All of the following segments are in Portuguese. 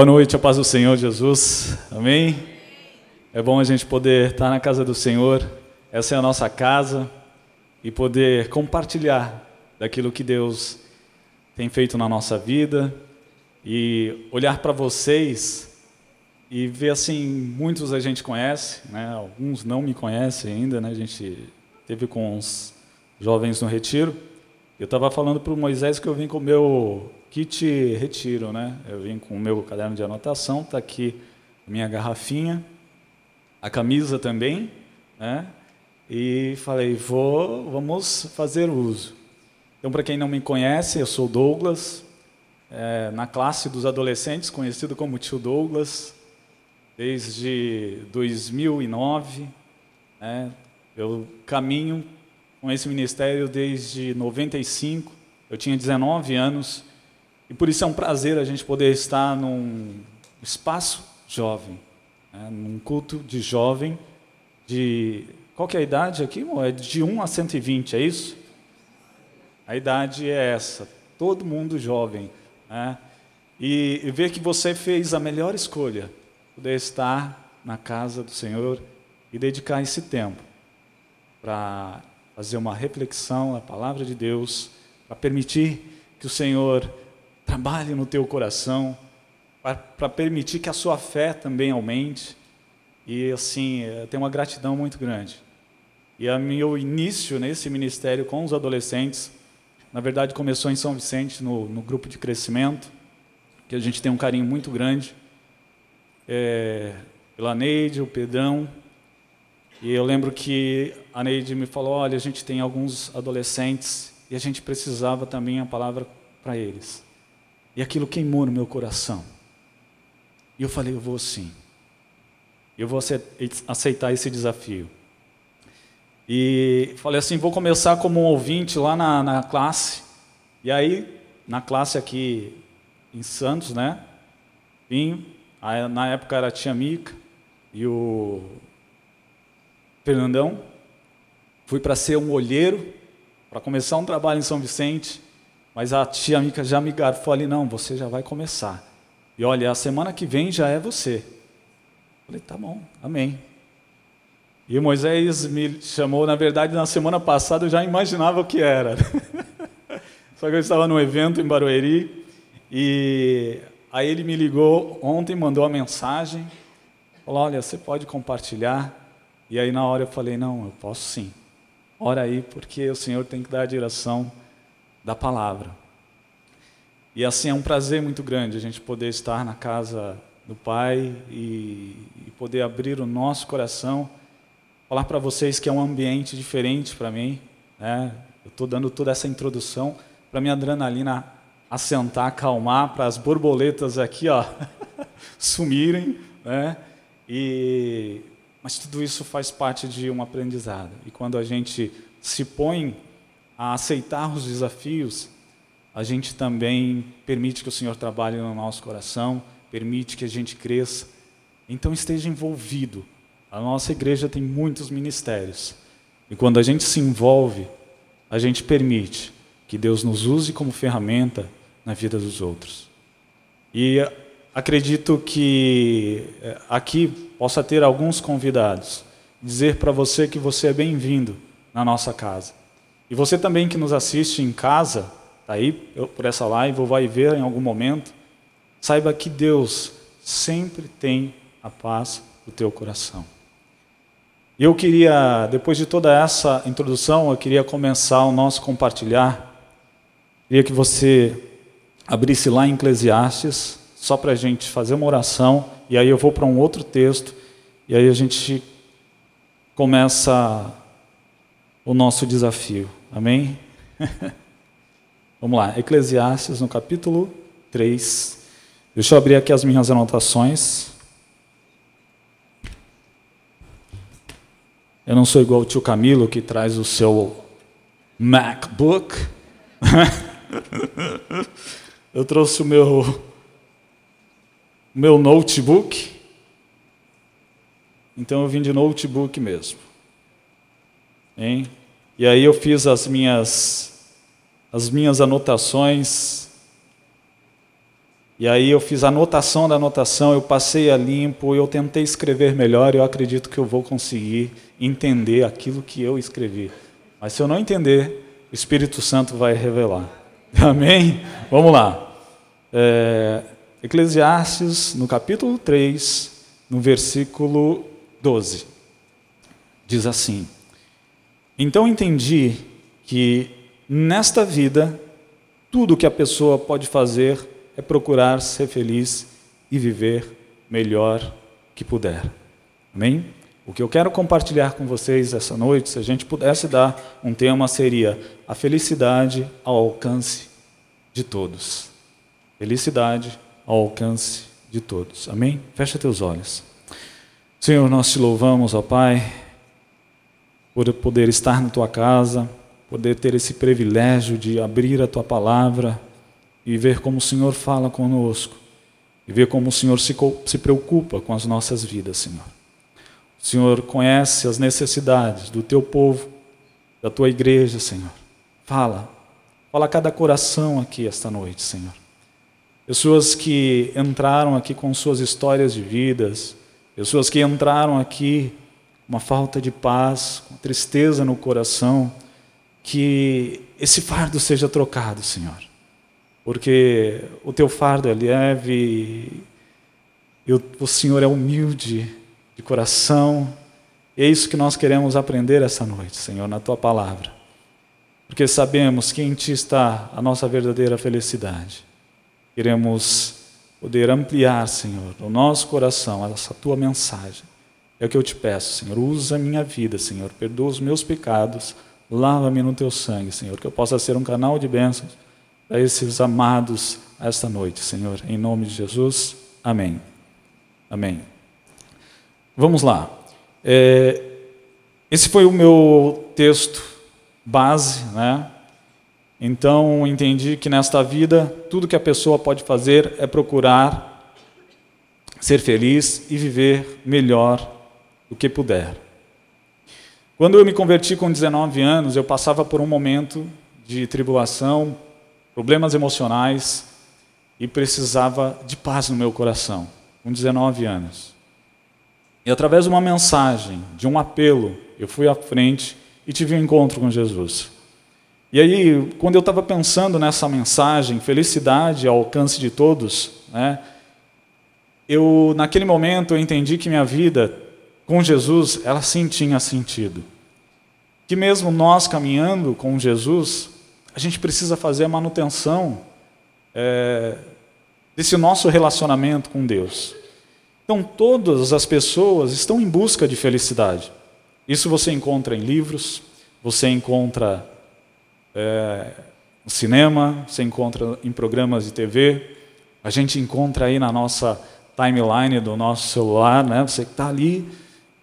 Boa noite, a paz do Senhor Jesus. Amém? É bom a gente poder estar na casa do Senhor. Essa é a nossa casa e poder compartilhar daquilo que Deus tem feito na nossa vida e olhar para vocês e ver assim, muitos a gente conhece, né? Alguns não me conhecem ainda, né? A gente teve com os jovens no retiro. Eu estava falando para o Moisés que eu vim com o meu kit retiro, né? Eu vim com o meu caderno de anotação, está aqui minha garrafinha, a camisa também, né? E falei, vou, vamos fazer uso. Então, para quem não me conhece, eu sou Douglas, é, na classe dos adolescentes, conhecido como Tio Douglas, desde 2009. Né? Eu caminho com esse ministério desde 95. Eu tinha 19 anos e por isso é um prazer a gente poder estar num espaço jovem, né? num culto de jovem, de. Qual que é a idade aqui? É de 1 a 120, é isso? A idade é essa, todo mundo jovem. Né? E, e ver que você fez a melhor escolha, poder estar na casa do Senhor e dedicar esse tempo para fazer uma reflexão na palavra de Deus, para permitir que o Senhor trabalhe no teu coração, para permitir que a sua fé também aumente. E assim, eu tenho uma gratidão muito grande. E o meu início nesse ministério com os adolescentes, na verdade, começou em São Vicente, no, no grupo de crescimento, que a gente tem um carinho muito grande. É, pela Neide, o Pedrão. E eu lembro que a Neide me falou: olha, a gente tem alguns adolescentes e a gente precisava também a palavra para eles. E aquilo queimou no meu coração. E eu falei, eu vou sim. Eu vou aceitar esse desafio. E falei assim, vou começar como um ouvinte lá na, na classe. E aí, na classe aqui em Santos, né? Vim, na época era a tia Mica e o Fernandão. Fui para ser um olheiro, para começar um trabalho em São Vicente. Mas a tia Mica já me garfou ali, não, você já vai começar. E olha, a semana que vem já é você. Falei, tá bom, amém. E Moisés me chamou, na verdade, na semana passada eu já imaginava o que era. Só que eu estava num evento em Barueri e aí ele me ligou ontem, mandou a mensagem, falou, olha, você pode compartilhar? E aí na hora eu falei, não, eu posso sim. Ora aí, porque o Senhor tem que dar a direção da palavra. E assim é um prazer muito grande a gente poder estar na casa do Pai e, e poder abrir o nosso coração, falar para vocês que é um ambiente diferente para mim. Né? Eu estou dando toda essa introdução para minha adrenalina assentar, acalmar, para as borboletas aqui ó, sumirem. Né? E, mas tudo isso faz parte de um aprendizado. E quando a gente se põe a aceitar os desafios, a gente também permite que o Senhor trabalhe no nosso coração, permite que a gente cresça. Então esteja envolvido. A nossa igreja tem muitos ministérios. E quando a gente se envolve, a gente permite que Deus nos use como ferramenta na vida dos outros. E acredito que eh, aqui possa ter alguns convidados. Dizer para você que você é bem-vindo na nossa casa. E você também que nos assiste em casa, tá aí por essa live, ou vai ver em algum momento, saiba que Deus sempre tem a paz do teu coração. E eu queria, depois de toda essa introdução, eu queria começar o nosso compartilhar. Queria que você abrisse lá em Eclesiastes, só para a gente fazer uma oração, e aí eu vou para um outro texto, e aí a gente começa o nosso desafio. Amém? Vamos lá, Eclesiastes no capítulo 3. Deixa eu abrir aqui as minhas anotações. Eu não sou igual o tio Camilo que traz o seu MacBook. eu trouxe o meu meu notebook. Então eu vim de notebook mesmo. Hein? E aí eu fiz as minhas as minhas anotações E aí eu fiz a anotação da anotação, eu passei a limpo, eu tentei escrever melhor, eu acredito que eu vou conseguir entender aquilo que eu escrevi. Mas se eu não entender, o Espírito Santo vai revelar. Amém? Vamos lá. É, Eclesiastes, no capítulo 3, no versículo 12, diz assim: Então entendi que nesta vida, tudo que a pessoa pode fazer é procurar ser feliz e viver melhor que puder. Amém? O que eu quero compartilhar com vocês essa noite, se a gente pudesse dar um tema, seria a felicidade ao alcance de todos. Felicidade ao alcance de todos. Amém? Fecha teus olhos. Senhor, nós te louvamos, ó Pai, por poder estar na tua casa, poder ter esse privilégio de abrir a tua palavra e ver como o Senhor fala conosco, e ver como o Senhor se, se preocupa com as nossas vidas, Senhor. O Senhor conhece as necessidades do teu povo, da tua igreja, Senhor. Fala, fala a cada coração aqui esta noite, Senhor. Pessoas que entraram aqui com suas histórias de vidas, pessoas que entraram aqui uma falta de paz, com tristeza no coração, que esse fardo seja trocado, Senhor porque o teu fardo é leve o, o Senhor é humilde de coração. E é isso que nós queremos aprender essa noite, Senhor, na tua palavra. Porque sabemos que em ti está a nossa verdadeira felicidade. Queremos poder ampliar, Senhor, o nosso coração, essa tua mensagem. É o que eu te peço, Senhor. Usa a minha vida, Senhor. Perdoa os meus pecados. Lava-me no teu sangue, Senhor. Que eu possa ser um canal de bênçãos a esses amados esta noite, Senhor. Em nome de Jesus, amém. Amém. Vamos lá. É, esse foi o meu texto base, né? Então entendi que nesta vida tudo que a pessoa pode fazer é procurar ser feliz e viver melhor do que puder. Quando eu me converti com 19 anos, eu passava por um momento de tribulação, problemas emocionais e precisava de paz no meu coração, com 19 anos. E através de uma mensagem, de um apelo, eu fui à frente e tive um encontro com Jesus. E aí, quando eu estava pensando nessa mensagem, felicidade ao alcance de todos, né, eu naquele momento eu entendi que minha vida com Jesus, ela sim tinha sentido. Que mesmo nós caminhando com Jesus, a gente precisa fazer a manutenção é, desse nosso relacionamento com Deus. Então, todas as pessoas estão em busca de felicidade. Isso você encontra em livros, você encontra é, no cinema, você encontra em programas de TV, a gente encontra aí na nossa timeline do nosso celular, né? Você está ali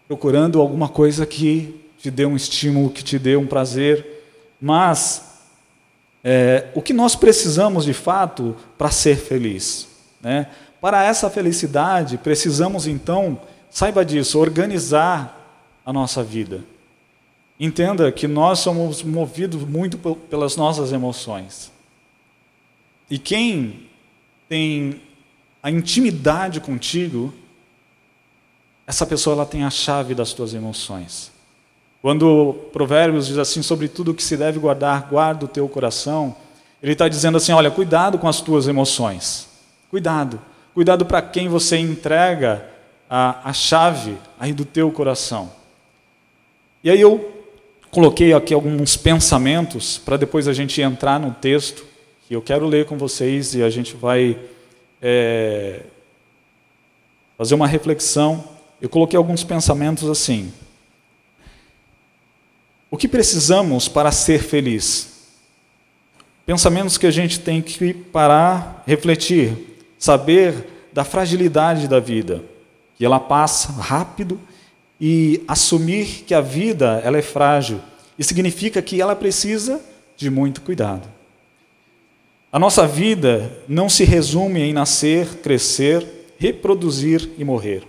procurando alguma coisa que te dê um estímulo, que te dê um prazer, mas é, o que nós precisamos de fato para ser feliz. Né? Para essa felicidade, precisamos então, saiba disso, organizar a nossa vida. Entenda que nós somos movidos muito pelas nossas emoções. E quem tem a intimidade contigo, essa pessoa ela tem a chave das tuas emoções. Quando Provérbios diz assim, sobre tudo que se deve guardar, guarda o teu coração, ele está dizendo assim, olha, cuidado com as tuas emoções. Cuidado. Cuidado para quem você entrega a, a chave aí do teu coração. E aí eu coloquei aqui alguns pensamentos para depois a gente entrar no texto, que eu quero ler com vocês e a gente vai é, fazer uma reflexão. Eu coloquei alguns pensamentos assim. O que precisamos para ser feliz? Pensamentos que a gente tem que parar, refletir, saber da fragilidade da vida, que ela passa rápido e assumir que a vida ela é frágil e significa que ela precisa de muito cuidado. A nossa vida não se resume em nascer, crescer, reproduzir e morrer.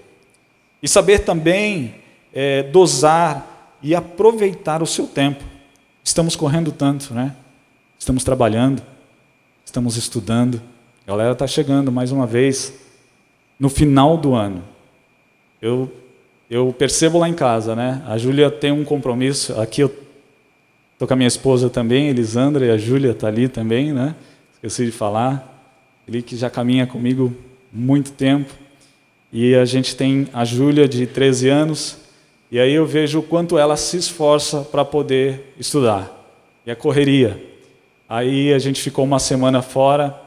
E saber também é, dosar e aproveitar o seu tempo. Estamos correndo tanto, né? Estamos trabalhando, estamos estudando, A galera está chegando mais uma vez no final do ano. Eu, eu percebo lá em casa, né? A Júlia tem um compromisso. Aqui eu estou com a minha esposa também, Elisandra, e a Júlia está ali também, né? Esqueci de falar. Ele que já caminha comigo muito tempo. E a gente tem a Júlia, de 13 anos, e aí eu vejo o quanto ela se esforça para poder estudar. E a correria. Aí a gente ficou uma semana fora,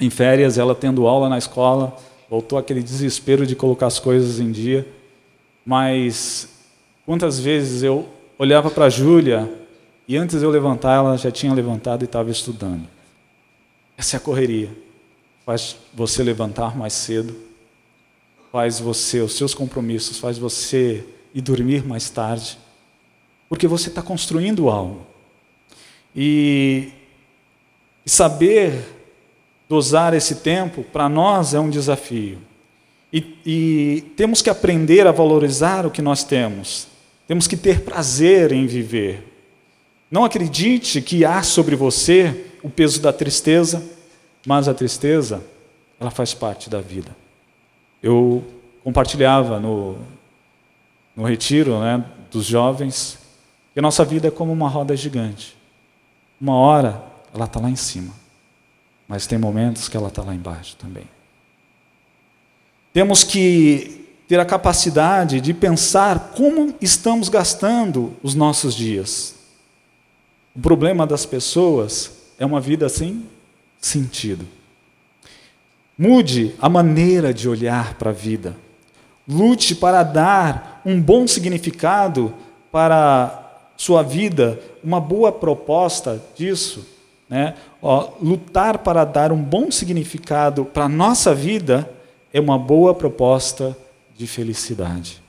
em férias, ela tendo aula na escola, voltou aquele desespero de colocar as coisas em dia. Mas quantas vezes eu olhava para a Júlia e antes eu levantar, ela já tinha levantado e estava estudando. Essa é a correria. Faz você levantar mais cedo, faz você, os seus compromissos, faz você ir dormir mais tarde, porque você está construindo algo. E, e saber dosar esse tempo, para nós é um desafio. E, e temos que aprender a valorizar o que nós temos. Temos que ter prazer em viver. Não acredite que há sobre você o peso da tristeza, mas a tristeza, ela faz parte da vida. Eu compartilhava no, no retiro né, dos jovens que a nossa vida é como uma roda gigante. Uma hora ela está lá em cima, mas tem momentos que ela está lá embaixo também. Temos que ter a capacidade de pensar como estamos gastando os nossos dias. O problema das pessoas é uma vida sem sentido. Mude a maneira de olhar para a vida. Lute para dar um bom significado para sua vida, uma boa proposta disso. Né? Ó, lutar para dar um bom significado para a nossa vida é uma boa proposta de felicidade.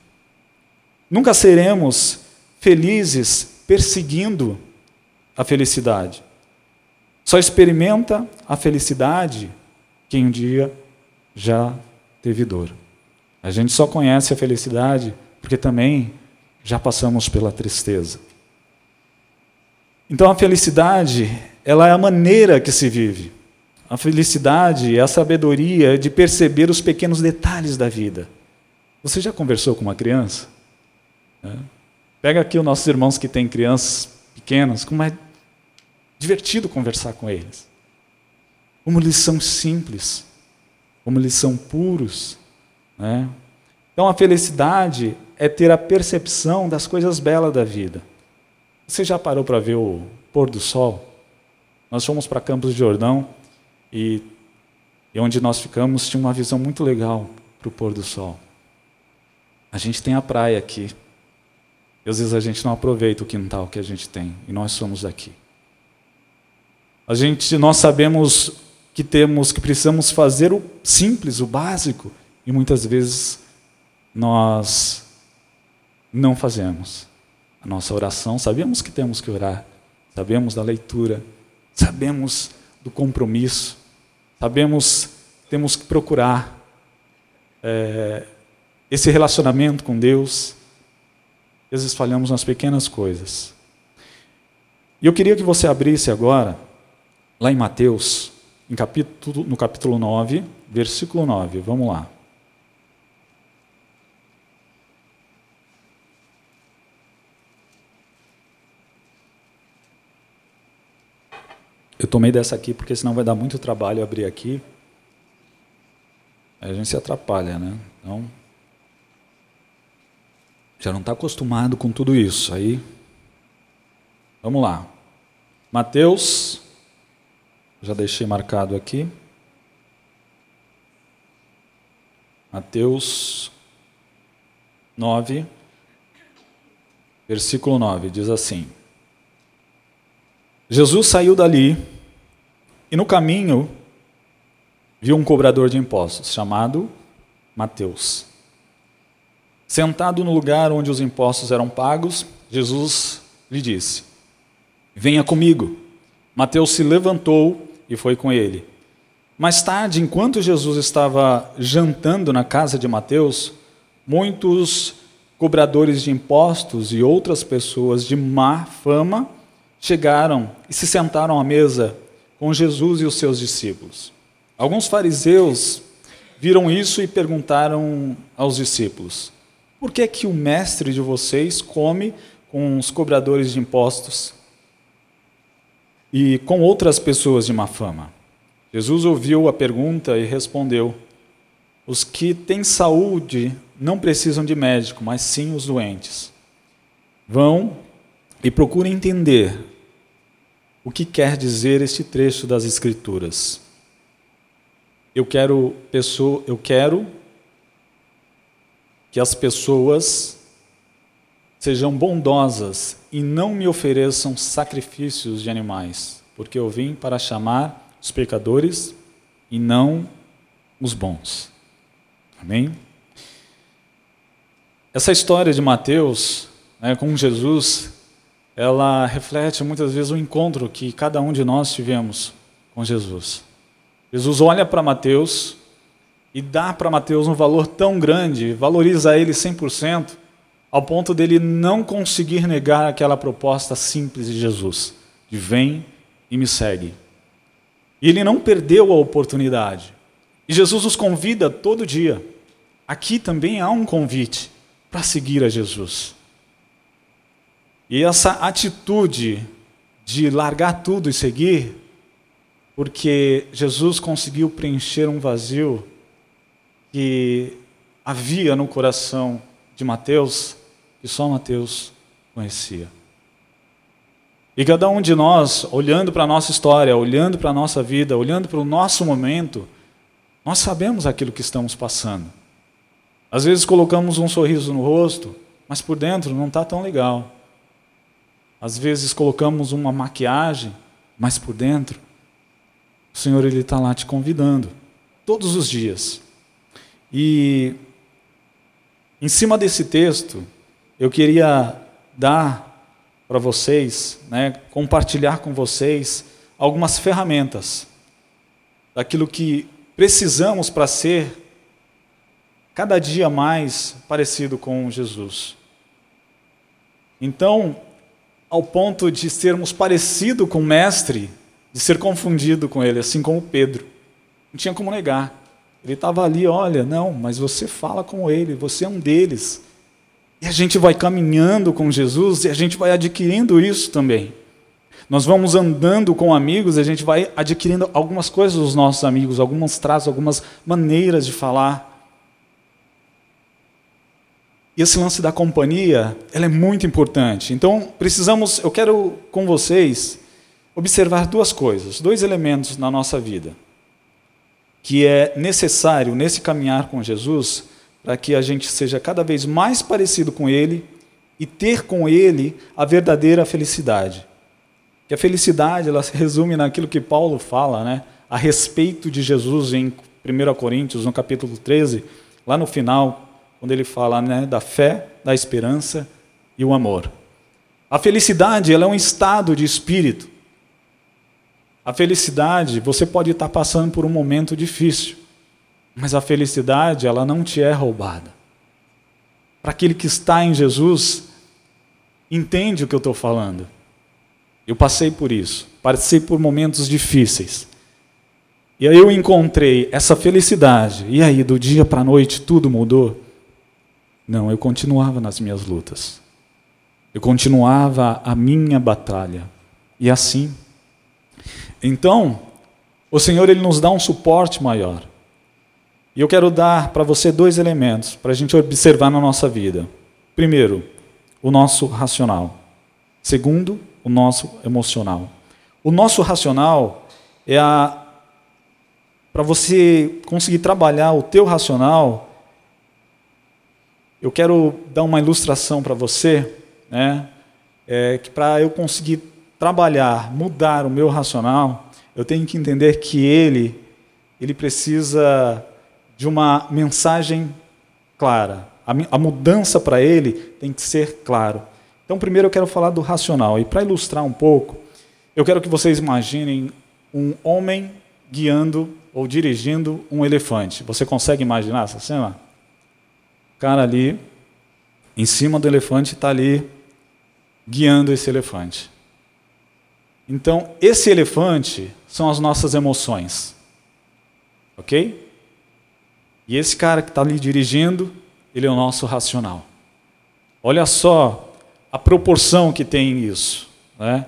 Nunca seremos felizes perseguindo a felicidade. Só experimenta a felicidade quem um dia já teve dor. A gente só conhece a felicidade porque também já passamos pela tristeza. Então a felicidade, ela é a maneira que se vive. A felicidade é a sabedoria de perceber os pequenos detalhes da vida. Você já conversou com uma criança? É. Pega aqui os nossos irmãos que têm crianças pequenas, como é divertido conversar com eles. Como eles são simples, como eles são puros, né? Então a felicidade é ter a percepção das coisas belas da vida. Você já parou para ver o pôr do sol? Nós fomos para Campos de Jordão e, e onde nós ficamos tinha uma visão muito legal para o pôr do sol. A gente tem a praia aqui. E às vezes a gente não aproveita o quintal que a gente tem e nós somos daqui. A gente, nós sabemos que temos, que precisamos fazer o simples, o básico, e muitas vezes nós não fazemos. A nossa oração, sabemos que temos que orar, sabemos da leitura, sabemos do compromisso, sabemos que temos que procurar é, esse relacionamento com Deus. Às vezes falhamos nas pequenas coisas. E eu queria que você abrisse agora, lá em Mateus, capítulo, no capítulo 9, versículo 9. Vamos lá. Eu tomei dessa aqui porque senão vai dar muito trabalho abrir aqui. A gente se atrapalha, né? Então, já não está acostumado com tudo isso. Aí, vamos lá. Mateus, já deixei marcado aqui. Mateus 9, versículo 9, diz assim: Jesus saiu dali e no caminho viu um cobrador de impostos chamado Mateus. Sentado no lugar onde os impostos eram pagos, Jesus lhe disse: Venha comigo. Mateus se levantou e foi com ele. Mais tarde, enquanto Jesus estava jantando na casa de Mateus, muitos cobradores de impostos e outras pessoas de má fama chegaram e se sentaram à mesa com Jesus e os seus discípulos. Alguns fariseus viram isso e perguntaram aos discípulos: Por que é que o mestre de vocês come com os cobradores de impostos e com outras pessoas de má fama? Jesus ouviu a pergunta e respondeu: Os que têm saúde não precisam de médico, mas sim os doentes. Vão e procurem entender o que quer dizer este trecho das Escrituras. Eu quero, pessoa, eu quero que as pessoas sejam bondosas e não me ofereçam sacrifícios de animais, porque eu vim para chamar os pecadores e não os bons. Amém? Essa história de Mateus né, com Jesus, ela reflete muitas vezes o encontro que cada um de nós tivemos com Jesus. Jesus olha para Mateus e dá para Mateus um valor tão grande, valoriza ele 100%, ao ponto dele não conseguir negar aquela proposta simples de Jesus, de vem e me segue. E ele não perdeu a oportunidade. E Jesus os convida todo dia. Aqui também há um convite para seguir a Jesus. E essa atitude de largar tudo e seguir porque Jesus conseguiu preencher um vazio que havia no coração de Mateus, que só Mateus conhecia. E cada um de nós, olhando para a nossa história, olhando para a nossa vida, olhando para o nosso momento, nós sabemos aquilo que estamos passando. Às vezes colocamos um sorriso no rosto, mas por dentro não está tão legal. Às vezes colocamos uma maquiagem, mas por dentro o Senhor ele está lá te convidando todos os dias. E em cima desse texto, eu queria dar para vocês, né, compartilhar com vocês algumas ferramentas daquilo que precisamos para ser cada dia mais parecido com Jesus. Então, ao ponto de sermos parecido com o mestre, de ser confundido com ele, assim como Pedro. Não tinha como negar. Ele estava ali, olha, não, mas você fala com ele, você é um deles. E a gente vai caminhando com Jesus e a gente vai adquirindo isso também. Nós vamos andando com amigos e a gente vai adquirindo algumas coisas dos nossos amigos, alguns traços, algumas maneiras de falar. E esse lance da companhia, ela é muito importante. Então, precisamos, eu quero com vocês observar duas coisas, dois elementos na nossa vida, que é necessário nesse caminhar com Jesus para que a gente seja cada vez mais parecido com Ele e ter com Ele a verdadeira felicidade. Que a felicidade ela se resume naquilo que Paulo fala, né, a respeito de Jesus em 1 Coríntios, no capítulo 13, lá no final, quando ele fala né, da fé, da esperança e o amor. A felicidade ela é um estado de espírito a felicidade, você pode estar passando por um momento difícil, mas a felicidade, ela não te é roubada. Para aquele que está em Jesus, entende o que eu estou falando. Eu passei por isso, passei por momentos difíceis. E aí eu encontrei essa felicidade. E aí, do dia para a noite, tudo mudou? Não, eu continuava nas minhas lutas. Eu continuava a minha batalha. E assim, então, o Senhor ele nos dá um suporte maior. E eu quero dar para você dois elementos para a gente observar na nossa vida. Primeiro, o nosso racional. Segundo, o nosso emocional. O nosso racional é a para você conseguir trabalhar o teu racional. Eu quero dar uma ilustração para você, né? É, que para eu conseguir trabalhar, mudar o meu racional, eu tenho que entender que ele, ele precisa de uma mensagem clara. A, a mudança para ele tem que ser claro. Então, primeiro eu quero falar do racional. E para ilustrar um pouco, eu quero que vocês imaginem um homem guiando ou dirigindo um elefante. Você consegue imaginar essa cena? O cara ali, em cima do elefante, está ali guiando esse elefante. Então, esse elefante são as nossas emoções. Ok? E esse cara que está ali dirigindo, ele é o nosso racional. Olha só a proporção que tem isso. Né?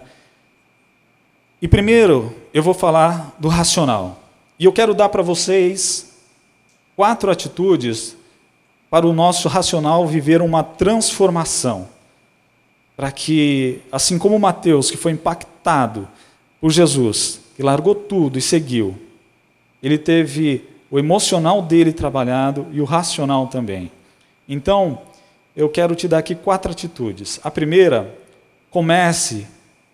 E primeiro eu vou falar do racional. E eu quero dar para vocês quatro atitudes para o nosso racional viver uma transformação. Para que, assim como Mateus, que foi impactado por Jesus, que largou tudo e seguiu, ele teve o emocional dele trabalhado e o racional também. Então, eu quero te dar aqui quatro atitudes. A primeira, comece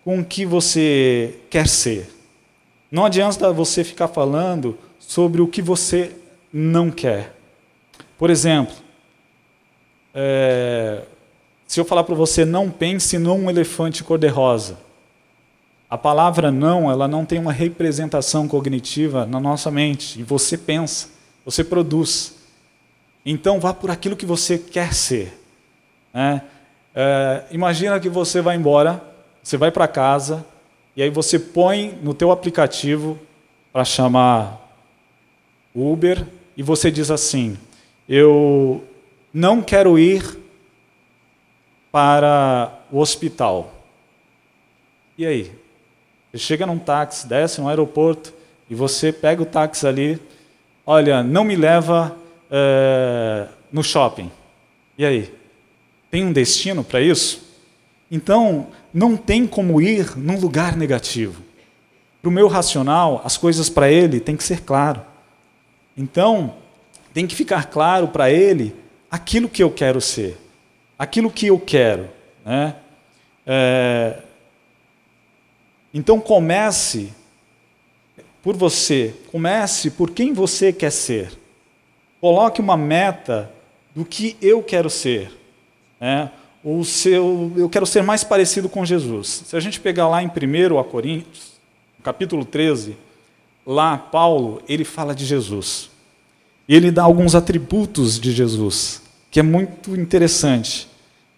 com o que você quer ser. Não adianta você ficar falando sobre o que você não quer. Por exemplo, é, se eu falar para você não pense num elefante cor-de-rosa, a palavra não, ela não tem uma representação cognitiva na nossa mente. E você pensa, você produz. Então vá por aquilo que você quer ser. Né? É, imagina que você vai embora, você vai para casa, e aí você põe no teu aplicativo para chamar Uber, e você diz assim, eu não quero ir para o hospital. E aí? Você chega num táxi, desce no aeroporto e você pega o táxi ali, olha, não me leva é, no shopping. E aí? Tem um destino para isso? Então, não tem como ir num lugar negativo. Para o meu racional, as coisas para ele têm que ser claro. Então, tem que ficar claro para ele aquilo que eu quero ser, aquilo que eu quero. Né? É... Então comece por você, comece por quem você quer ser. Coloque uma meta do que eu quero ser. Né? O seu, eu quero ser mais parecido com Jesus. Se a gente pegar lá em 1 Coríntios, capítulo 13, lá Paulo, ele fala de Jesus. E ele dá alguns atributos de Jesus, que é muito interessante.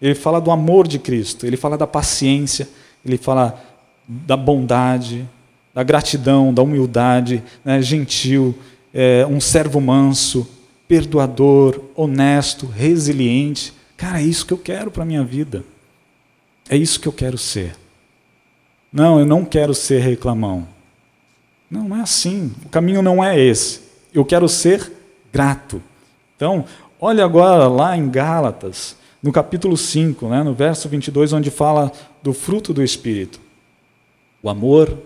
Ele fala do amor de Cristo, ele fala da paciência, ele fala da bondade, da gratidão, da humildade, né, gentil, é, um servo manso, perdoador, honesto, resiliente. Cara, é isso que eu quero para a minha vida. É isso que eu quero ser. Não, eu não quero ser reclamão. Não, não é assim. O caminho não é esse. Eu quero ser grato. Então, olha agora lá em Gálatas, no capítulo 5, né, no verso 22, onde fala do fruto do Espírito: o amor,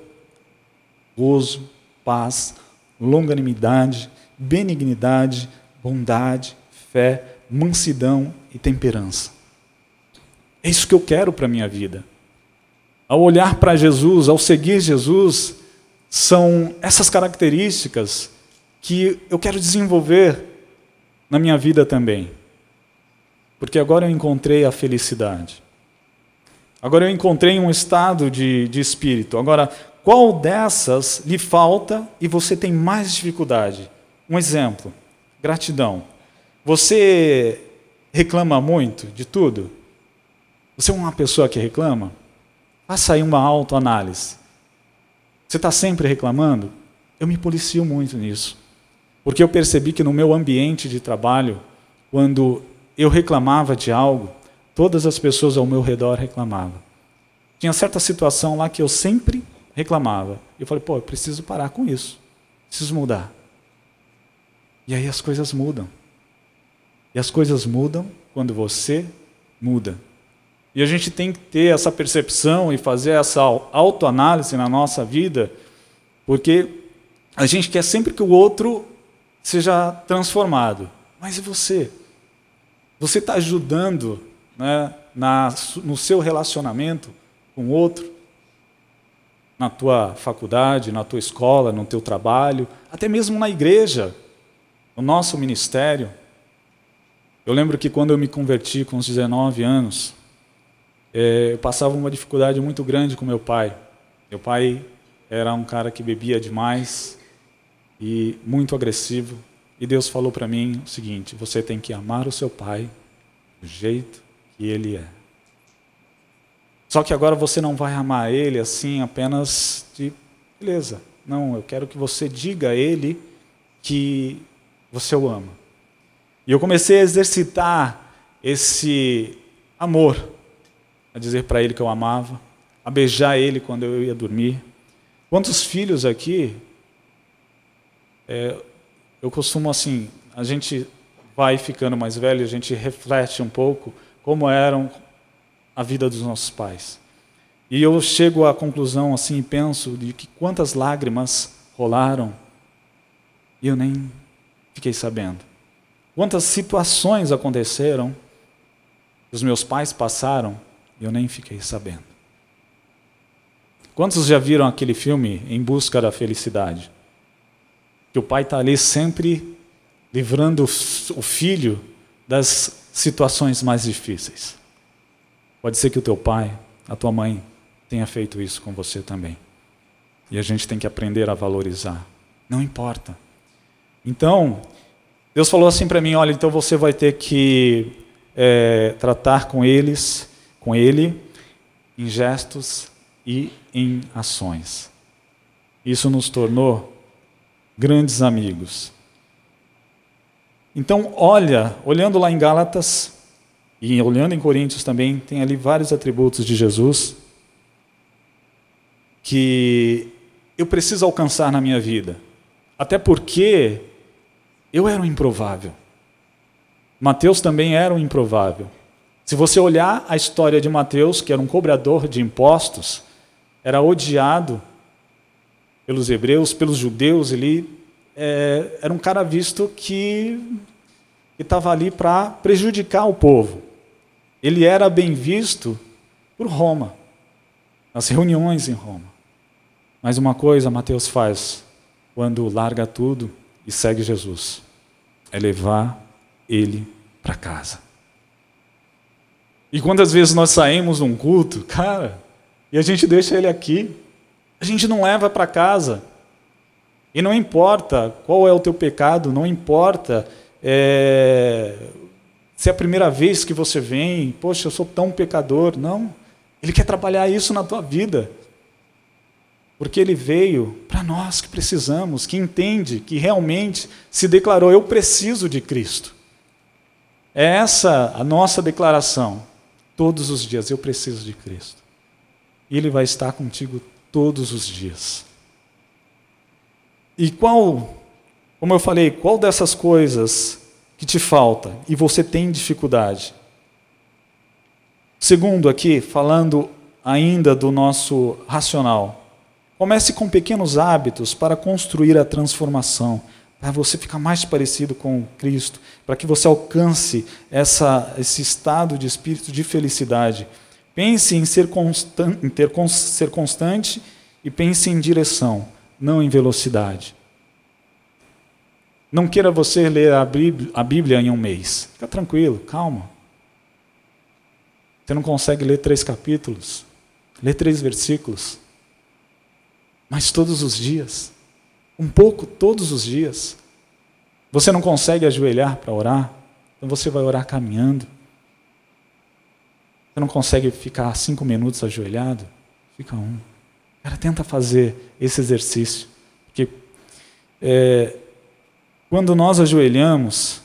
gozo, paz, longanimidade, benignidade, bondade, fé, mansidão e temperança. É isso que eu quero para a minha vida. Ao olhar para Jesus, ao seguir Jesus, são essas características que eu quero desenvolver na minha vida também. Porque agora eu encontrei a felicidade. Agora eu encontrei um estado de, de espírito. Agora, qual dessas lhe falta e você tem mais dificuldade? Um exemplo: gratidão. Você reclama muito de tudo? Você é uma pessoa que reclama? Faça aí uma autoanálise. Você está sempre reclamando? Eu me policio muito nisso. Porque eu percebi que no meu ambiente de trabalho, quando eu reclamava de algo, todas as pessoas ao meu redor reclamavam. Tinha certa situação lá que eu sempre reclamava. Eu falei, pô, eu preciso parar com isso. Preciso mudar. E aí as coisas mudam. E as coisas mudam quando você muda. E a gente tem que ter essa percepção e fazer essa autoanálise na nossa vida, porque a gente quer sempre que o outro seja transformado. Mas e você? Você está ajudando né, na, no seu relacionamento com o outro? Na tua faculdade, na tua escola, no teu trabalho, até mesmo na igreja, no nosso ministério. Eu lembro que quando eu me converti com os 19 anos, é, eu passava uma dificuldade muito grande com meu pai. Meu pai era um cara que bebia demais, e muito agressivo. E Deus falou para mim o seguinte: você tem que amar o seu pai do jeito que ele é. Só que agora você não vai amar ele assim apenas de beleza. Não, eu quero que você diga a ele que você o ama. E eu comecei a exercitar esse amor, a dizer para ele que eu amava, a beijar ele quando eu ia dormir. Quantos filhos aqui? É, eu costumo assim, a gente vai ficando mais velho, a gente reflete um pouco como eram a vida dos nossos pais. E eu chego à conclusão assim e penso de que quantas lágrimas rolaram e eu nem fiquei sabendo. Quantas situações aconteceram, os meus pais passaram e eu nem fiquei sabendo. Quantos já viram aquele filme Em Busca da Felicidade? Que o pai está ali sempre livrando o filho das situações mais difíceis. Pode ser que o teu pai, a tua mãe, tenha feito isso com você também. E a gente tem que aprender a valorizar. Não importa. Então, Deus falou assim para mim: olha, então você vai ter que é, tratar com eles, com ele, em gestos e em ações. Isso nos tornou grandes amigos. Então, olha, olhando lá em Gálatas e olhando em Coríntios também, tem ali vários atributos de Jesus que eu preciso alcançar na minha vida. Até porque eu era um improvável. Mateus também era um improvável. Se você olhar a história de Mateus, que era um cobrador de impostos, era odiado pelos hebreus, pelos judeus, ele é, era um cara visto que estava ali para prejudicar o povo. Ele era bem visto por Roma, nas reuniões em Roma. Mas uma coisa Mateus faz quando larga tudo e segue Jesus: é levar ele para casa. E quantas vezes nós saímos num culto, cara, e a gente deixa ele aqui, a gente não leva para casa. E não importa qual é o teu pecado, não importa é, se é a primeira vez que você vem, poxa, eu sou tão pecador. Não. Ele quer trabalhar isso na tua vida. Porque ele veio para nós que precisamos, que entende, que realmente se declarou: eu preciso de Cristo. É essa a nossa declaração. Todos os dias eu preciso de Cristo. E Ele vai estar contigo todos os dias. E qual, como eu falei, qual dessas coisas que te falta e você tem dificuldade? Segundo, aqui, falando ainda do nosso racional, comece com pequenos hábitos para construir a transformação, para você ficar mais parecido com Cristo, para que você alcance essa, esse estado de espírito de felicidade. Pense em ser, constan em ter, ser constante e pense em direção não em velocidade. Não queira você ler a a Bíblia em um mês. Fica tranquilo, calma. Você não consegue ler três capítulos, ler três versículos, mas todos os dias, um pouco todos os dias. Você não consegue ajoelhar para orar, então você vai orar caminhando. Você não consegue ficar cinco minutos ajoelhado, fica um. Cara, tenta fazer esse exercício. Porque é, quando nós ajoelhamos,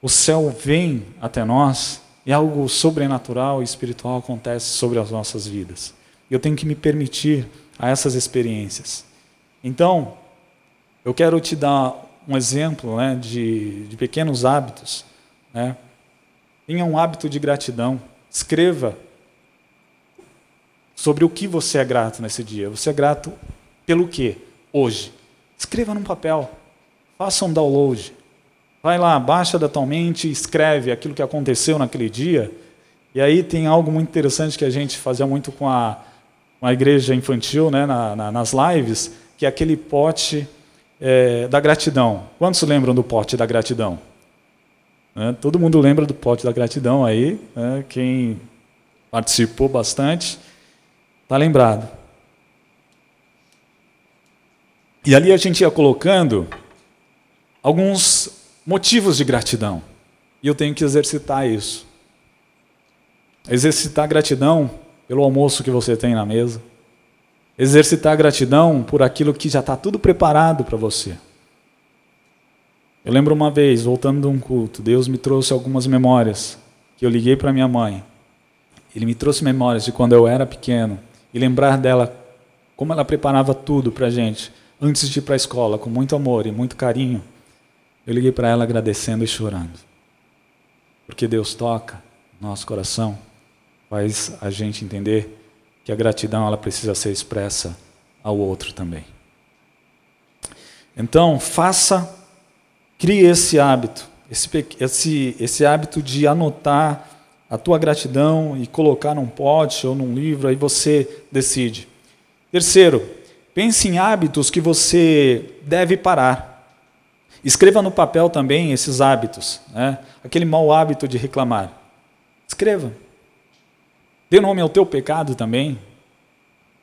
o céu vem até nós e algo sobrenatural e espiritual acontece sobre as nossas vidas. Eu tenho que me permitir a essas experiências. Então, eu quero te dar um exemplo né, de, de pequenos hábitos. Né? Tenha um hábito de gratidão. Escreva sobre o que você é grato nesse dia. Você é grato pelo quê? Hoje. Escreva num papel. Faça um download. Vai lá, baixa da tua mente, escreve aquilo que aconteceu naquele dia. E aí tem algo muito interessante que a gente fazia muito com a, com a igreja infantil, né, na, na, nas lives, que é aquele pote é, da gratidão. Quantos lembram do pote da gratidão? É, todo mundo lembra do pote da gratidão aí, né, quem participou bastante. Está lembrado? E ali a gente ia colocando alguns motivos de gratidão. E eu tenho que exercitar isso. Exercitar gratidão pelo almoço que você tem na mesa, exercitar gratidão por aquilo que já está tudo preparado para você. Eu lembro uma vez, voltando de um culto, Deus me trouxe algumas memórias que eu liguei para minha mãe. Ele me trouxe memórias de quando eu era pequeno e lembrar dela como ela preparava tudo para gente antes de ir para a escola, com muito amor e muito carinho. Eu liguei para ela agradecendo e chorando. Porque Deus toca nosso coração, faz a gente entender que a gratidão ela precisa ser expressa ao outro também. Então, faça Crie esse hábito, esse, esse, esse hábito de anotar a tua gratidão e colocar num pote ou num livro, aí você decide. Terceiro, pense em hábitos que você deve parar. Escreva no papel também esses hábitos, né? aquele mau hábito de reclamar. Escreva. Dê nome ao teu pecado também.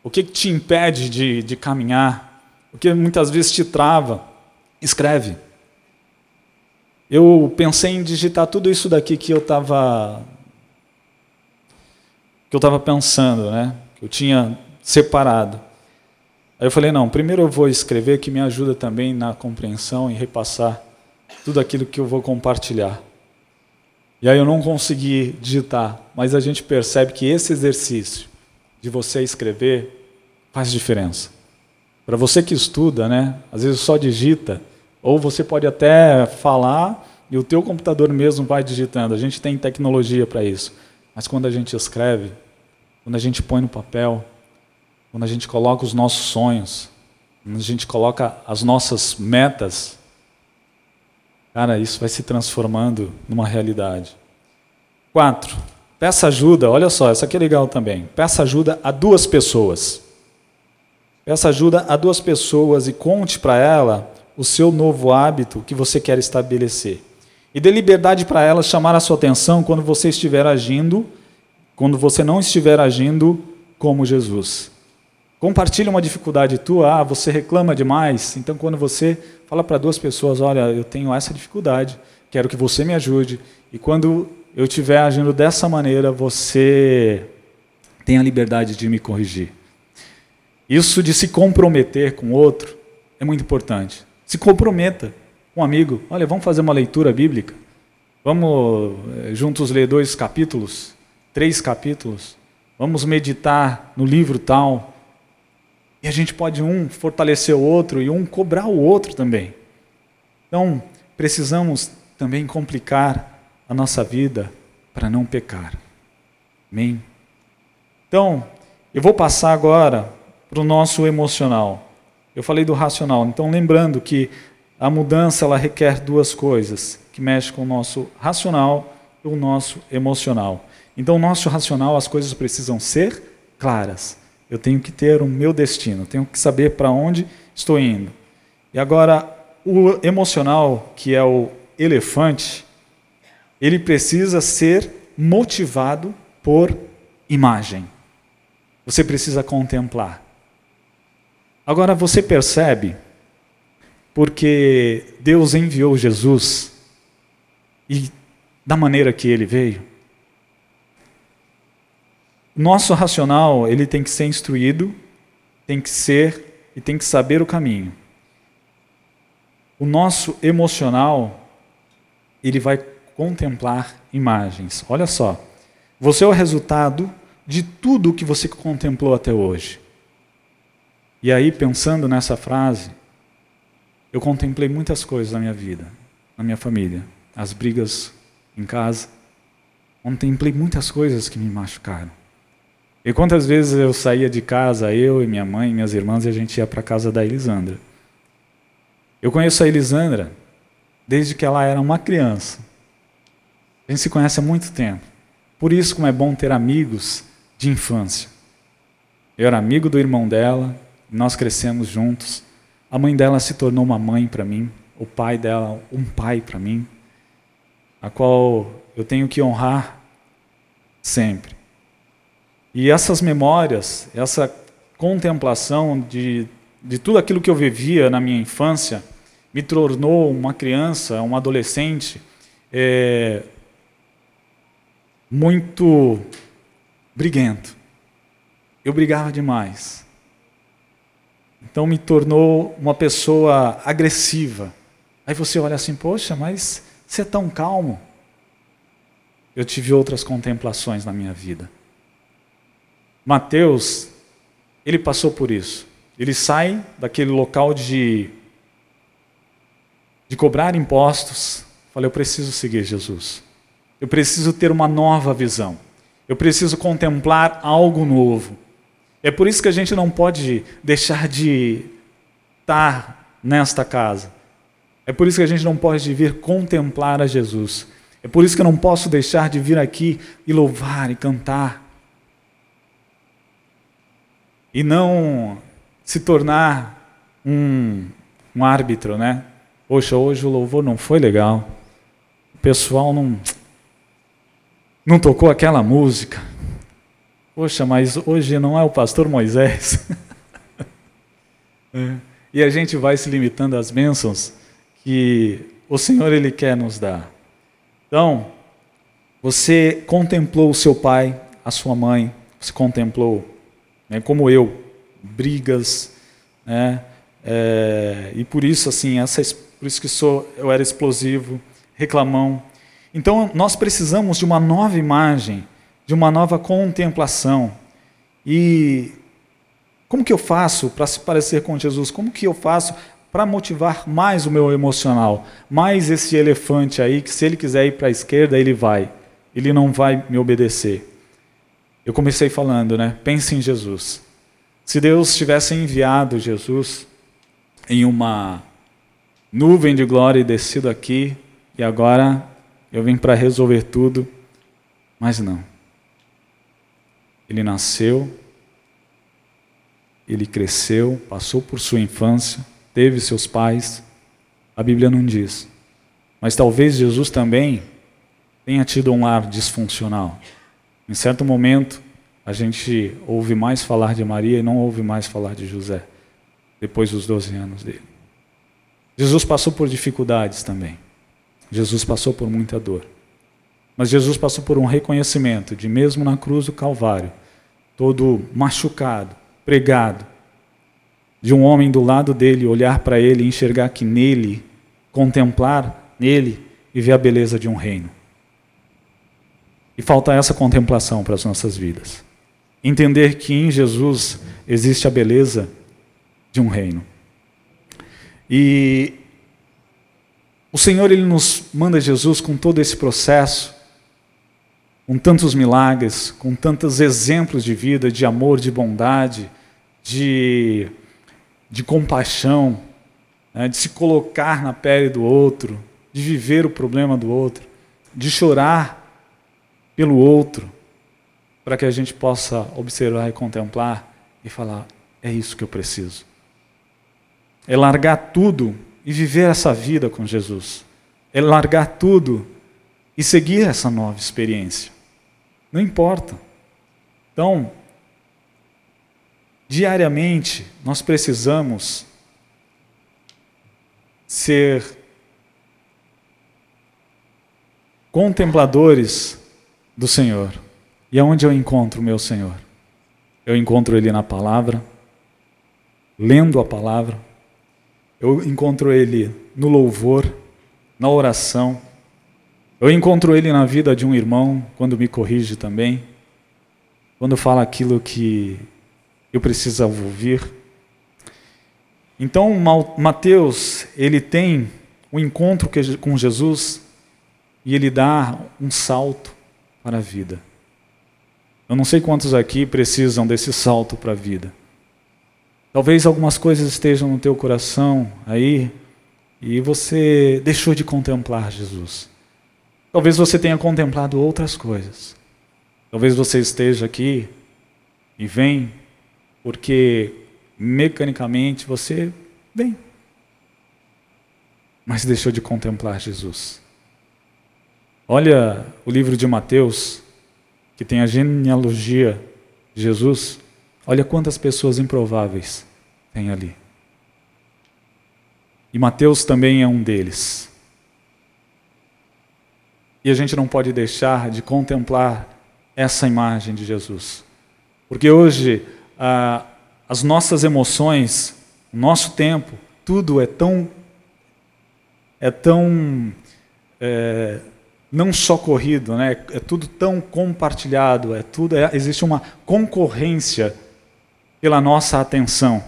O que te impede de, de caminhar? O que muitas vezes te trava? Escreve eu pensei em digitar tudo isso daqui que eu estava que eu estava pensando, né? Que eu tinha separado. Aí eu falei, não, primeiro eu vou escrever que me ajuda também na compreensão e repassar tudo aquilo que eu vou compartilhar. E aí eu não consegui digitar, mas a gente percebe que esse exercício de você escrever faz diferença. Para você que estuda, né? Às vezes só digita, ou você pode até falar e o teu computador mesmo vai digitando. A gente tem tecnologia para isso. Mas quando a gente escreve, quando a gente põe no papel, quando a gente coloca os nossos sonhos, quando a gente coloca as nossas metas, cara, isso vai se transformando numa realidade. Quatro, peça ajuda, olha só, essa aqui é legal também. Peça ajuda a duas pessoas. Peça ajuda a duas pessoas e conte para ela o seu novo hábito que você quer estabelecer. E dê liberdade para elas chamar a sua atenção quando você estiver agindo, quando você não estiver agindo como Jesus. Compartilhe uma dificuldade tua, ah, você reclama demais. Então, quando você fala para duas pessoas, olha, eu tenho essa dificuldade, quero que você me ajude. E quando eu estiver agindo dessa maneira, você tem a liberdade de me corrigir. Isso de se comprometer com o outro é muito importante. Se comprometa com um amigo. Olha, vamos fazer uma leitura bíblica. Vamos eh, juntos ler dois capítulos, três capítulos. Vamos meditar no livro tal. E a gente pode um fortalecer o outro e um cobrar o outro também. Então, precisamos também complicar a nossa vida para não pecar. Amém? Então, eu vou passar agora para o nosso emocional. Eu falei do racional. Então, lembrando que a mudança ela requer duas coisas, que mexem com o nosso racional e o nosso emocional. Então, o nosso racional, as coisas precisam ser claras. Eu tenho que ter o meu destino, tenho que saber para onde estou indo. E agora, o emocional, que é o elefante, ele precisa ser motivado por imagem. Você precisa contemplar. Agora você percebe, porque Deus enviou Jesus e da maneira que ele veio. Nosso racional, ele tem que ser instruído, tem que ser e tem que saber o caminho. O nosso emocional, ele vai contemplar imagens. Olha só, você é o resultado de tudo o que você contemplou até hoje. E aí, pensando nessa frase, eu contemplei muitas coisas na minha vida, na minha família, as brigas em casa. Contemplei muitas coisas que me machucaram. E quantas vezes eu saía de casa, eu e minha mãe, minhas irmãs, e a gente ia para casa da Elisandra. Eu conheço a Elisandra desde que ela era uma criança. A gente se conhece há muito tempo. Por isso, como é bom ter amigos de infância. Eu era amigo do irmão dela, nós crescemos juntos. A mãe dela se tornou uma mãe para mim, o pai dela um pai para mim, a qual eu tenho que honrar sempre. E essas memórias, essa contemplação de, de tudo aquilo que eu vivia na minha infância, me tornou uma criança, um adolescente é, muito briguento. Eu brigava demais. Então me tornou uma pessoa agressiva. Aí você olha assim, poxa, mas você é tão calmo. Eu tive outras contemplações na minha vida. Mateus, ele passou por isso. Ele sai daquele local de, de cobrar impostos. Falei, eu preciso seguir Jesus. Eu preciso ter uma nova visão. Eu preciso contemplar algo novo. É por isso que a gente não pode deixar de estar nesta casa. É por isso que a gente não pode vir contemplar a Jesus. É por isso que eu não posso deixar de vir aqui e louvar e cantar. E não se tornar um, um árbitro, né? Poxa, hoje o louvor não foi legal. O pessoal não, não tocou aquela música. Poxa, mas hoje não é o pastor Moisés. é. E a gente vai se limitando às bênçãos que o Senhor ele quer nos dar. Então, você contemplou o seu pai, a sua mãe, você contemplou, né, como eu, brigas, né, é, e por isso assim, essa, por isso que sou, eu era explosivo, reclamão. Então, nós precisamos de uma nova imagem, de uma nova contemplação. E como que eu faço para se parecer com Jesus? Como que eu faço para motivar mais o meu emocional, mais esse elefante aí, que se ele quiser ir para a esquerda, ele vai, ele não vai me obedecer. Eu comecei falando, né? Pense em Jesus. Se Deus tivesse enviado Jesus em uma nuvem de glória e descido aqui, e agora eu vim para resolver tudo, mas não. Ele nasceu, ele cresceu, passou por sua infância, teve seus pais, a Bíblia não diz. Mas talvez Jesus também tenha tido um lar disfuncional. Em certo momento, a gente ouve mais falar de Maria e não ouve mais falar de José, depois dos 12 anos dele. Jesus passou por dificuldades também. Jesus passou por muita dor. Mas Jesus passou por um reconhecimento de, mesmo na cruz do Calvário, todo machucado, pregado, de um homem do lado dele, olhar para ele e enxergar que nele, contemplar nele e ver a beleza de um reino. E falta essa contemplação para as nossas vidas. Entender que em Jesus existe a beleza de um reino. E o Senhor ele nos manda Jesus com todo esse processo, com tantos milagres, com tantos exemplos de vida, de amor, de bondade, de de compaixão, né, de se colocar na pele do outro, de viver o problema do outro, de chorar pelo outro, para que a gente possa observar e contemplar e falar: é isso que eu preciso. É largar tudo e viver essa vida com Jesus. É largar tudo e seguir essa nova experiência. Não importa. Então, Diariamente, nós precisamos ser contempladores do Senhor. E aonde eu encontro o meu Senhor? Eu encontro Ele na palavra, lendo a palavra, eu encontro Ele no louvor, na oração, eu encontro Ele na vida de um irmão, quando me corrige também, quando fala aquilo que eu precisava ouvir. Então, Mateus, ele tem um encontro com Jesus e ele dá um salto para a vida. Eu não sei quantos aqui precisam desse salto para a vida. Talvez algumas coisas estejam no teu coração aí e você deixou de contemplar Jesus. Talvez você tenha contemplado outras coisas. Talvez você esteja aqui e vem porque mecanicamente você, bem, mas deixou de contemplar Jesus. Olha o livro de Mateus, que tem a genealogia de Jesus. Olha quantas pessoas improváveis tem ali. E Mateus também é um deles. E a gente não pode deixar de contemplar essa imagem de Jesus. Porque hoje ah, as nossas emoções o nosso tempo, tudo é tão é tão é, não só corrido, né? É tudo tão compartilhado, é tudo é, existe uma concorrência pela nossa atenção.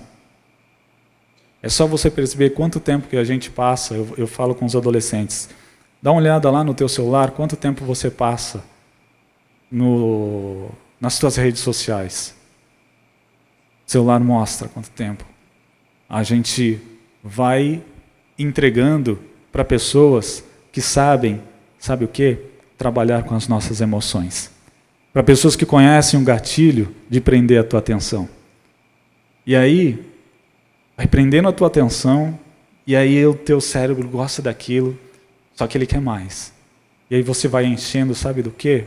É só você perceber quanto tempo que a gente passa. Eu, eu falo com os adolescentes. Dá uma olhada lá no teu celular, quanto tempo você passa no, nas suas redes sociais. O celular mostra quanto tempo. A gente vai entregando para pessoas que sabem, sabe o que? Trabalhar com as nossas emoções. Para pessoas que conhecem um gatilho de prender a tua atenção. E aí, vai prendendo a tua atenção, e aí o teu cérebro gosta daquilo, só que ele quer mais. E aí você vai enchendo, sabe do que?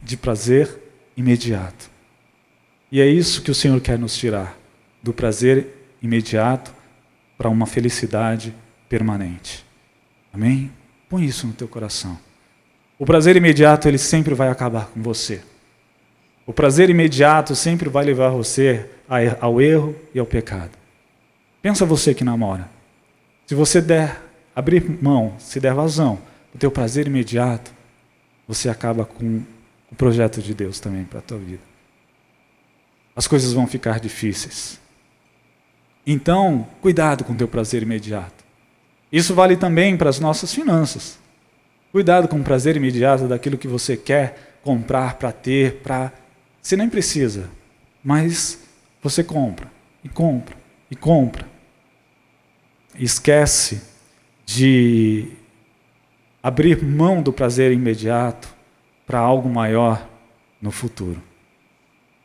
De prazer imediato. E é isso que o Senhor quer nos tirar, do prazer imediato para uma felicidade permanente. Amém? Põe isso no teu coração. O prazer imediato, ele sempre vai acabar com você. O prazer imediato sempre vai levar você ao erro e ao pecado. Pensa você que namora. Se você der, abrir mão, se der vazão, o teu prazer imediato, você acaba com o projeto de Deus também para a tua vida. As coisas vão ficar difíceis. Então, cuidado com o teu prazer imediato. Isso vale também para as nossas finanças. Cuidado com o prazer imediato daquilo que você quer comprar para ter, para. Você nem precisa, mas você compra, e compra, e compra. Esquece de abrir mão do prazer imediato para algo maior no futuro.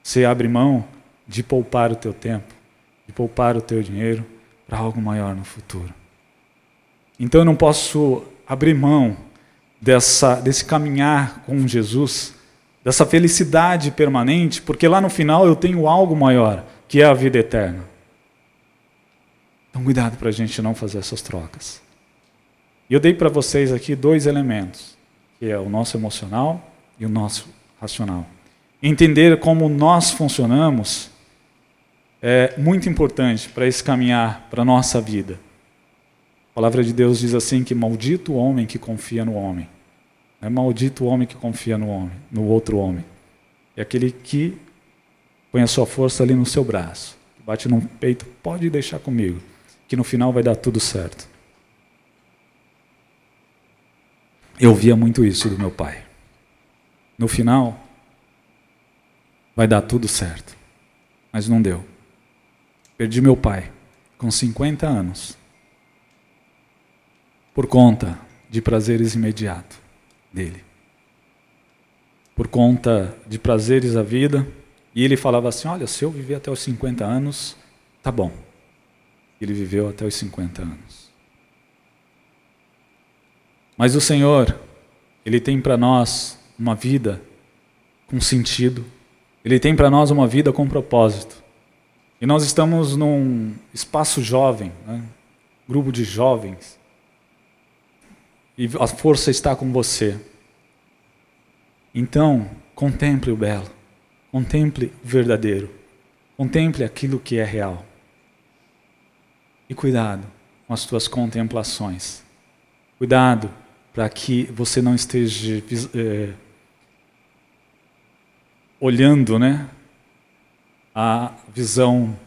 Você abre mão de poupar o teu tempo, de poupar o teu dinheiro para algo maior no futuro. Então eu não posso abrir mão dessa, desse caminhar com Jesus, dessa felicidade permanente, porque lá no final eu tenho algo maior, que é a vida eterna. Então, cuidado para a gente não fazer essas trocas. E eu dei para vocês aqui dois elementos, que é o nosso emocional e o nosso racional. Entender como nós funcionamos é muito importante para esse caminhar para a nossa vida. A palavra de Deus diz assim que maldito o homem que confia no homem. É maldito o homem que confia no homem, no outro homem. É aquele que põe a sua força ali no seu braço, bate no peito, pode deixar comigo, que no final vai dar tudo certo. Eu via muito isso do meu pai. No final, vai dar tudo certo. Mas não deu. Perdi meu pai com 50 anos por conta de prazeres imediatos dele. Por conta de prazeres da vida. E ele falava assim: Olha, se eu viver até os 50 anos, tá bom. Ele viveu até os 50 anos. Mas o Senhor, Ele tem para nós uma vida com sentido, Ele tem para nós uma vida com propósito. E nós estamos num espaço jovem, né? grupo de jovens, e a força está com você. Então, contemple o belo, contemple o verdadeiro, contemple aquilo que é real. E cuidado com as tuas contemplações. Cuidado para que você não esteja é, olhando né, a visão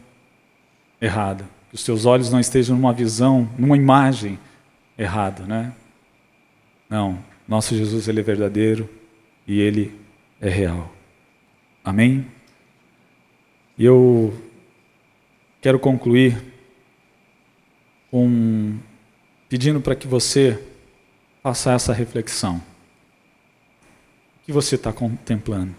errada. Que os teus olhos não estejam numa visão, numa imagem errada. Né? Não, nosso Jesus ele é verdadeiro e ele é real. Amém? E eu quero concluir com pedindo para que você faça essa reflexão. O que você está contemplando?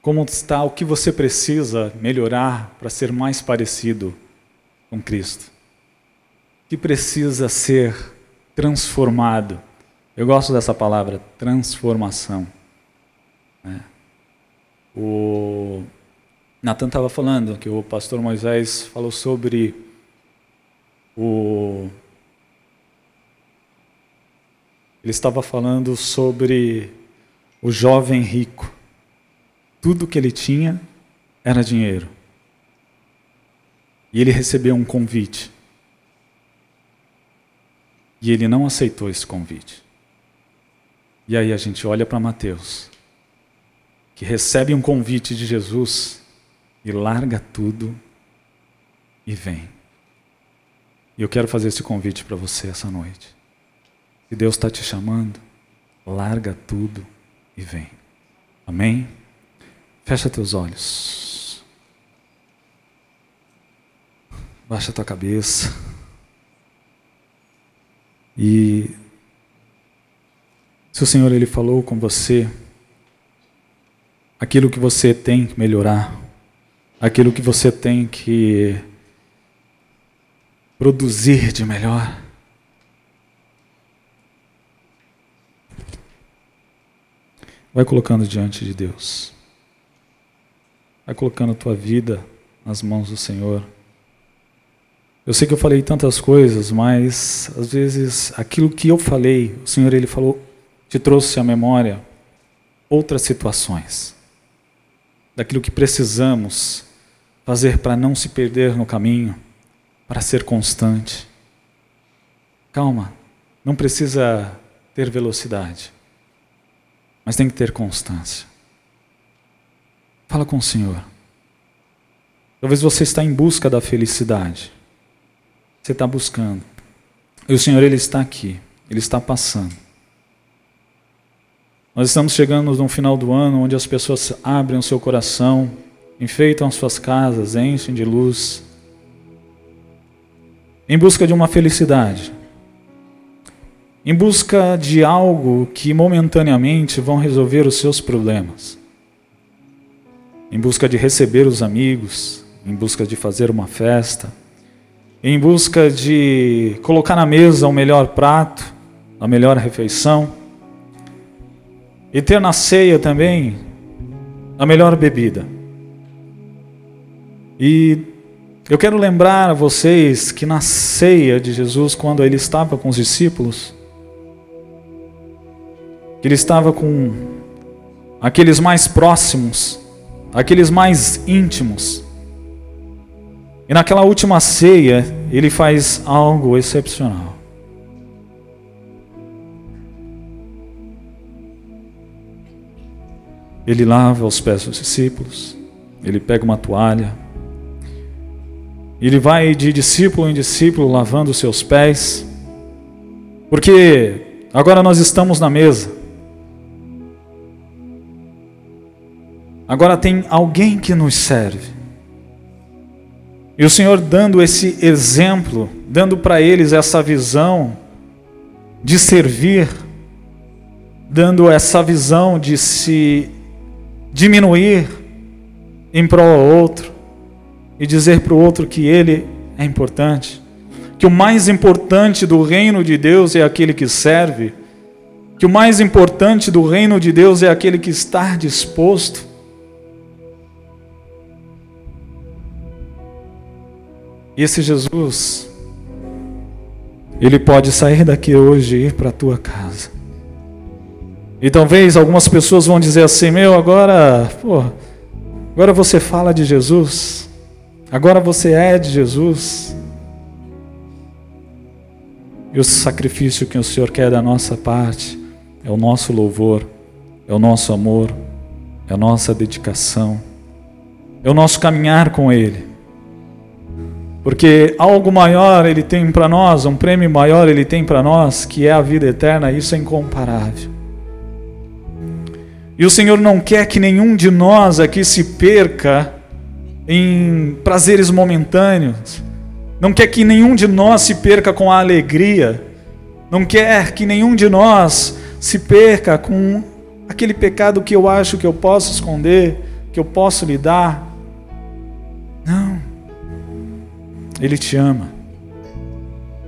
Como está o que você precisa melhorar para ser mais parecido com Cristo? O que precisa ser transformado. Eu gosto dessa palavra, transformação. Né? O Natan estava falando que o pastor Moisés falou sobre o. Ele estava falando sobre o jovem rico. Tudo que ele tinha era dinheiro. E ele recebeu um convite. E ele não aceitou esse convite. E aí a gente olha para Mateus, que recebe um convite de Jesus e larga tudo e vem. E eu quero fazer esse convite para você essa noite. Se Deus está te chamando, larga tudo e vem. Amém? Fecha teus olhos. Baixa tua cabeça. E se o Senhor ele falou com você aquilo que você tem que melhorar, aquilo que você tem que produzir de melhor, vai colocando diante de Deus. Vai colocando a tua vida nas mãos do Senhor. Eu sei que eu falei tantas coisas, mas às vezes aquilo que eu falei, o Senhor ele falou, te trouxe à memória outras situações. Daquilo que precisamos fazer para não se perder no caminho, para ser constante. Calma, não precisa ter velocidade, mas tem que ter constância. Fala com o Senhor. Talvez você está em busca da felicidade. Você está buscando. E o Senhor, Ele está aqui. Ele está passando. Nós estamos chegando no final do ano onde as pessoas abrem o seu coração, enfeitam as suas casas, enchem de luz, em busca de uma felicidade, em busca de algo que momentaneamente vão resolver os seus problemas, em busca de receber os amigos, em busca de fazer uma festa em busca de colocar na mesa o melhor prato, a melhor refeição, e ter na ceia também a melhor bebida. E eu quero lembrar a vocês que na ceia de Jesus, quando ele estava com os discípulos, que ele estava com aqueles mais próximos, aqueles mais íntimos, e naquela última ceia, ele faz algo excepcional. Ele lava os pés dos discípulos, ele pega uma toalha, ele vai de discípulo em discípulo lavando os seus pés, porque agora nós estamos na mesa. Agora tem alguém que nos serve. E o Senhor dando esse exemplo, dando para eles essa visão de servir, dando essa visão de se diminuir em prol ao outro e dizer para o outro que ele é importante, que o mais importante do reino de Deus é aquele que serve, que o mais importante do reino de Deus é aquele que está disposto E esse Jesus, ele pode sair daqui hoje e ir para a tua casa. E talvez algumas pessoas vão dizer assim: Meu, agora, pô, agora você fala de Jesus, agora você é de Jesus. E o sacrifício que o Senhor quer da nossa parte é o nosso louvor, é o nosso amor, é a nossa dedicação, é o nosso caminhar com Ele. Porque algo maior ele tem para nós, um prêmio maior ele tem para nós, que é a vida eterna, isso é incomparável. E o Senhor não quer que nenhum de nós aqui se perca em prazeres momentâneos. Não quer que nenhum de nós se perca com a alegria. Não quer que nenhum de nós se perca com aquele pecado que eu acho que eu posso esconder, que eu posso lidar. Ele te ama.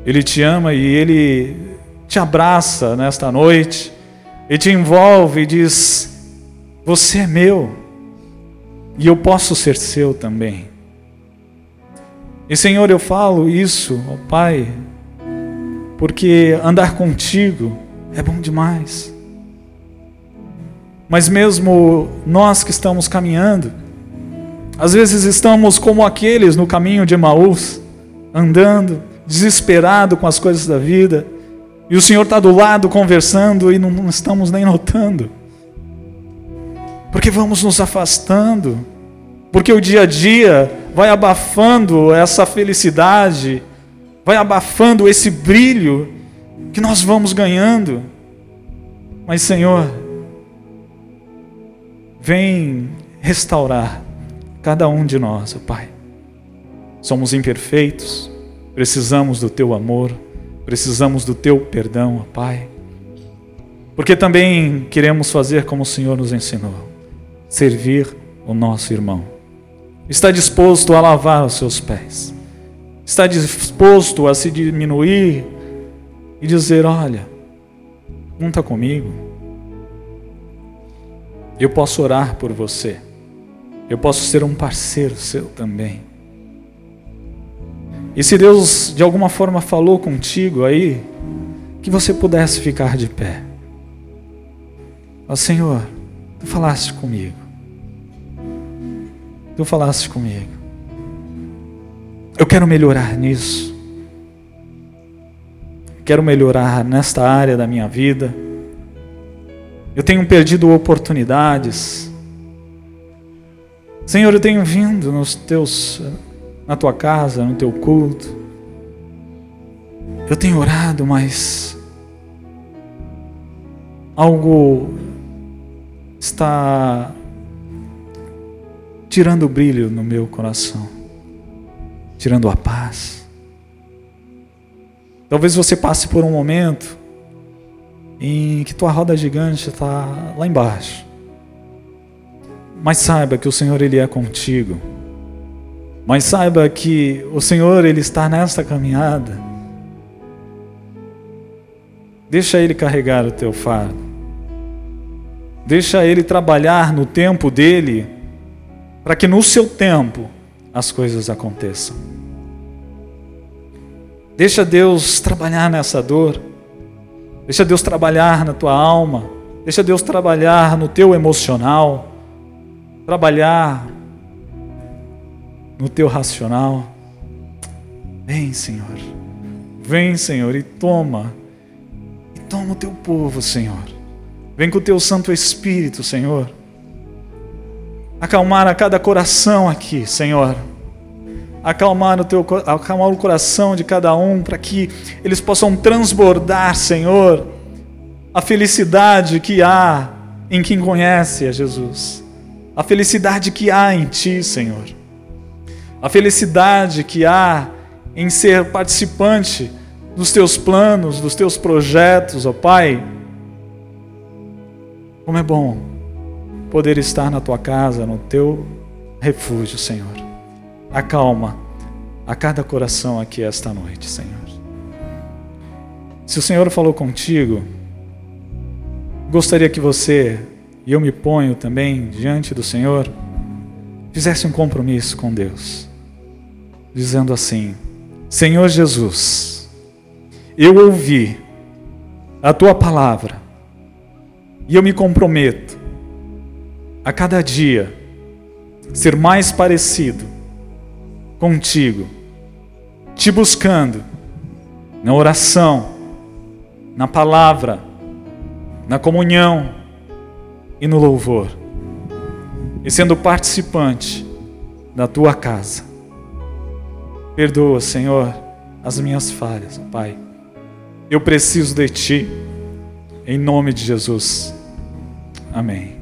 Ele te ama e ele te abraça nesta noite e te envolve e diz: Você é meu e eu posso ser seu também. E Senhor, eu falo isso, ó Pai, porque andar contigo é bom demais. Mas mesmo nós que estamos caminhando, Às vezes estamos como aqueles no caminho de Emaús, andando, desesperado com as coisas da vida, e o Senhor está do lado conversando e não, estamos nem notando. Porque vamos nos afastando, porque o dia a dia vai abafando essa felicidade, vai abafando esse brilho que nós vamos ganhando. Mas, Senhor, vem restaurar cada um de nós, ó Pai. Somos imperfeitos, precisamos do Teu amor, precisamos do Teu perdão, Pai. Porque também queremos fazer como o Senhor nos ensinou: servir o nosso irmão. Está disposto a lavar os seus pés, está disposto a se diminuir e dizer: Olha, conta comigo, eu posso orar por você. Eu posso ser um parceiro seu também. E se Deus de alguma forma falou contigo aí, que você pudesse ficar de pé. Ó Senhor, tu falaste comigo. Tu falaste comigo. Eu quero melhorar nisso. Quero melhorar nesta área da minha vida. Eu tenho perdido oportunidades. Senhor, eu tenho vindo nos teus, na tua casa, no teu culto. Eu tenho orado, mas algo está tirando o brilho no meu coração, tirando a paz. Talvez você passe por um momento em que tua roda gigante está lá embaixo. Mas saiba que o Senhor ele é contigo. Mas saiba que o Senhor ele está nesta caminhada. Deixa ele carregar o teu fardo. Deixa ele trabalhar no tempo dele, para que no seu tempo as coisas aconteçam. Deixa Deus trabalhar nessa dor. Deixa Deus trabalhar na tua alma. Deixa Deus trabalhar no teu emocional trabalhar no teu racional. Vem, Senhor. Vem, Senhor, e toma. E toma o teu povo, Senhor. Vem com o teu Santo Espírito, Senhor. Acalmar a cada coração aqui, Senhor. Acalmar o, teu, acalmar o coração de cada um para que eles possam transbordar, Senhor, a felicidade que há em quem conhece a Jesus a felicidade que há em Ti, Senhor, a felicidade que há em ser participante dos Teus planos, dos Teus projetos, ó Pai. Como é bom poder estar na Tua casa, no Teu refúgio, Senhor. Acalma a cada coração aqui esta noite, Senhor. Se o Senhor falou contigo, gostaria que você e eu me ponho também diante do Senhor, fizesse um compromisso com Deus, dizendo assim: Senhor Jesus, eu ouvi a tua palavra e eu me comprometo a cada dia ser mais parecido contigo, te buscando na oração, na palavra, na comunhão e no louvor, e sendo participante da tua casa. Perdoa, Senhor, as minhas falhas, Pai. Eu preciso de Ti, em nome de Jesus. Amém.